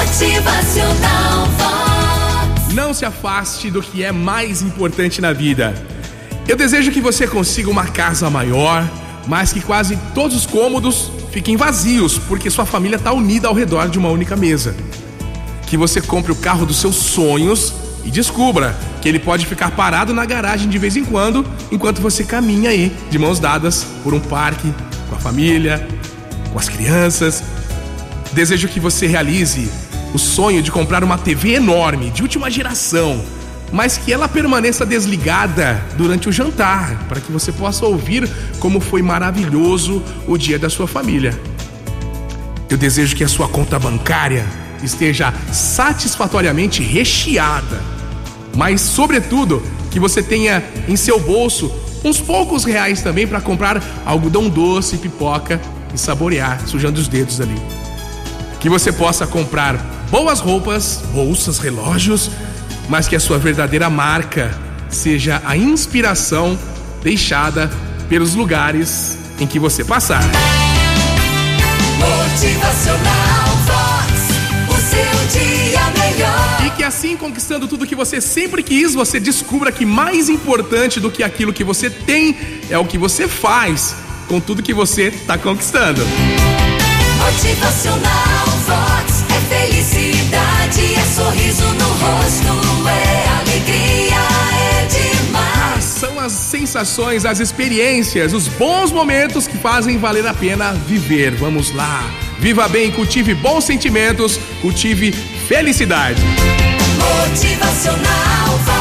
Motivacional Vox. Não se afaste do que é mais importante na vida. Eu desejo que você consiga uma casa maior, mas que quase todos os cômodos fiquem vazios, porque sua família está unida ao redor de uma única mesa. Que você compre o carro dos seus sonhos e descubra que ele pode ficar parado na garagem de vez em quando, enquanto você caminha aí de mãos dadas por um parque, com a família, com as crianças. Desejo que você realize o sonho de comprar uma TV enorme, de última geração, mas que ela permaneça desligada durante o jantar, para que você possa ouvir como foi maravilhoso o dia da sua família. Eu desejo que a sua conta bancária esteja satisfatoriamente recheada, mas, sobretudo, que você tenha em seu bolso uns poucos reais também para comprar algodão doce, pipoca e saborear, sujando os dedos ali. Que você possa comprar boas roupas, bolsas, relógios, mas que a sua verdadeira marca seja a inspiração deixada pelos lugares em que você passar. Motivacional Vox. O seu dia melhor. E que assim, conquistando tudo que você sempre quis, você descubra que mais importante do que aquilo que você tem é o que você faz com tudo que você está conquistando. Motivacional Vox. As sensações, as experiências, os bons momentos que fazem valer a pena viver. Vamos lá. Viva bem, cultive bons sentimentos, cultive felicidade. Motivacional.